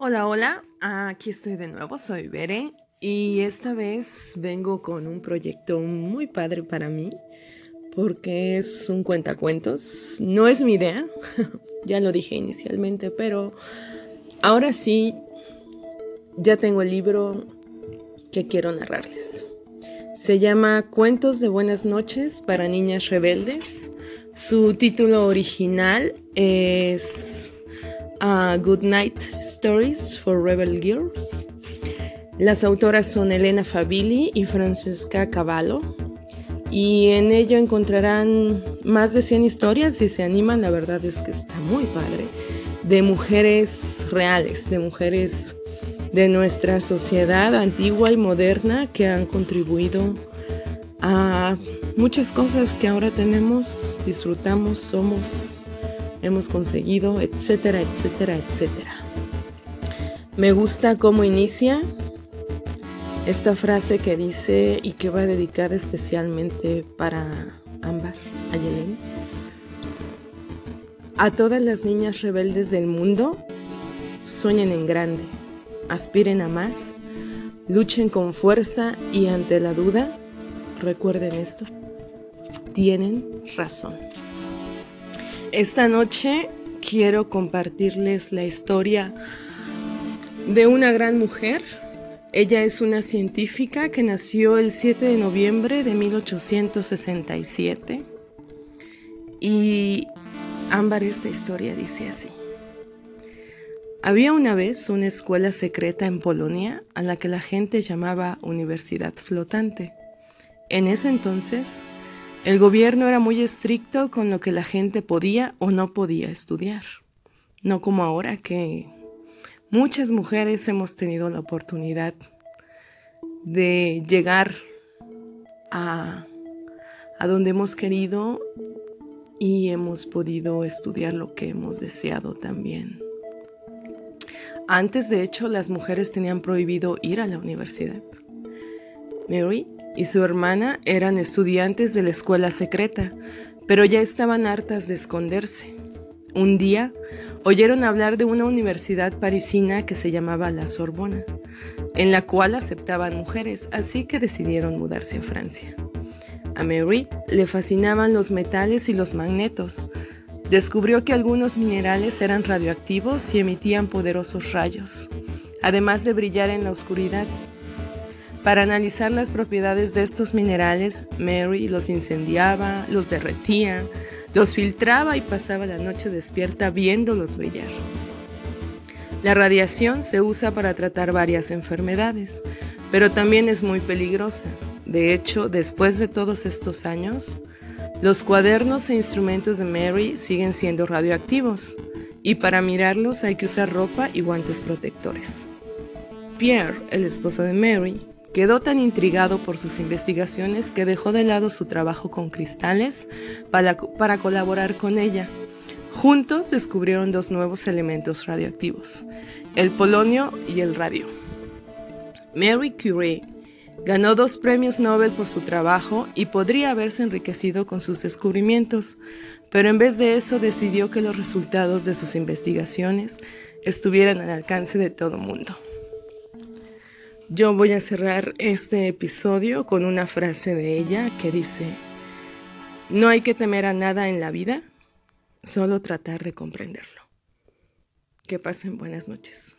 Hola, hola, aquí estoy de nuevo, soy Bere y esta vez vengo con un proyecto muy padre para mí porque es un cuentacuentos. No es mi idea, ya lo dije inicialmente, pero ahora sí ya tengo el libro que quiero narrarles. Se llama Cuentos de Buenas noches para Niñas Rebeldes. Su título original es Good Night Stories for Rebel Girls. Las autoras son Elena Fabili y Francesca Cavallo. Y en ello encontrarán más de 100 historias si se animan, la verdad es que está muy padre, de mujeres reales, de mujeres de nuestra sociedad antigua y moderna que han contribuido a muchas cosas que ahora tenemos, disfrutamos, somos hemos conseguido, etcétera, etcétera, etcétera. Me gusta cómo inicia esta frase que dice y que va dedicada especialmente para Ámbar, a Yelén. A todas las niñas rebeldes del mundo, sueñen en grande, aspiren a más, luchen con fuerza y ante la duda, recuerden esto, tienen razón. Esta noche quiero compartirles la historia de una gran mujer. Ella es una científica que nació el 7 de noviembre de 1867. Y Ámbar, esta historia dice así. Había una vez una escuela secreta en Polonia a la que la gente llamaba Universidad Flotante. En ese entonces, el gobierno era muy estricto con lo que la gente podía o no podía estudiar, no como ahora que muchas mujeres hemos tenido la oportunidad de llegar a, donde hemos querido y hemos podido estudiar lo que hemos deseado también. Antes, de hecho, las mujeres tenían prohibido ir a la universidad. Mary y su hermana eran estudiantes de la escuela secreta, pero ya estaban hartas de esconderse. Un día oyeron hablar de una universidad parisina que se llamaba la Sorbona, en la cual aceptaban mujeres, así que decidieron mudarse a Francia. A Mary le fascinaban los metales y los magnetos. Descubrió que algunos minerales eran radioactivos y emitían poderosos rayos, además de brillar en la oscuridad. Para analizar las propiedades de estos minerales, Mary los incendiaba, los derretía, los filtraba y pasaba la noche despierta viéndolos brillar. La radiación se usa para tratar varias enfermedades, pero también es muy peligrosa. De hecho, después de todos estos años, los cuadernos e instrumentos de Mary siguen siendo radioactivos, y para mirarlos hay que usar ropa y guantes protectores. Pierre, el esposo de Mary, Quedó tan intrigado por sus investigaciones que dejó de lado su trabajo con cristales para, colaborar con ella. Juntos descubrieron dos nuevos elementos radioactivos, el polonio y el radio. Mary Curie ganó dos premios Nobel por su trabajo y podría haberse enriquecido con sus descubrimientos, pero en vez de eso decidió que los resultados de sus investigaciones estuvieran al alcance de todo mundo. Yo voy a cerrar este episodio con una frase de ella que dice, no hay que temer a nada en la vida, solo tratar de comprenderlo. Que pasen buenas noches.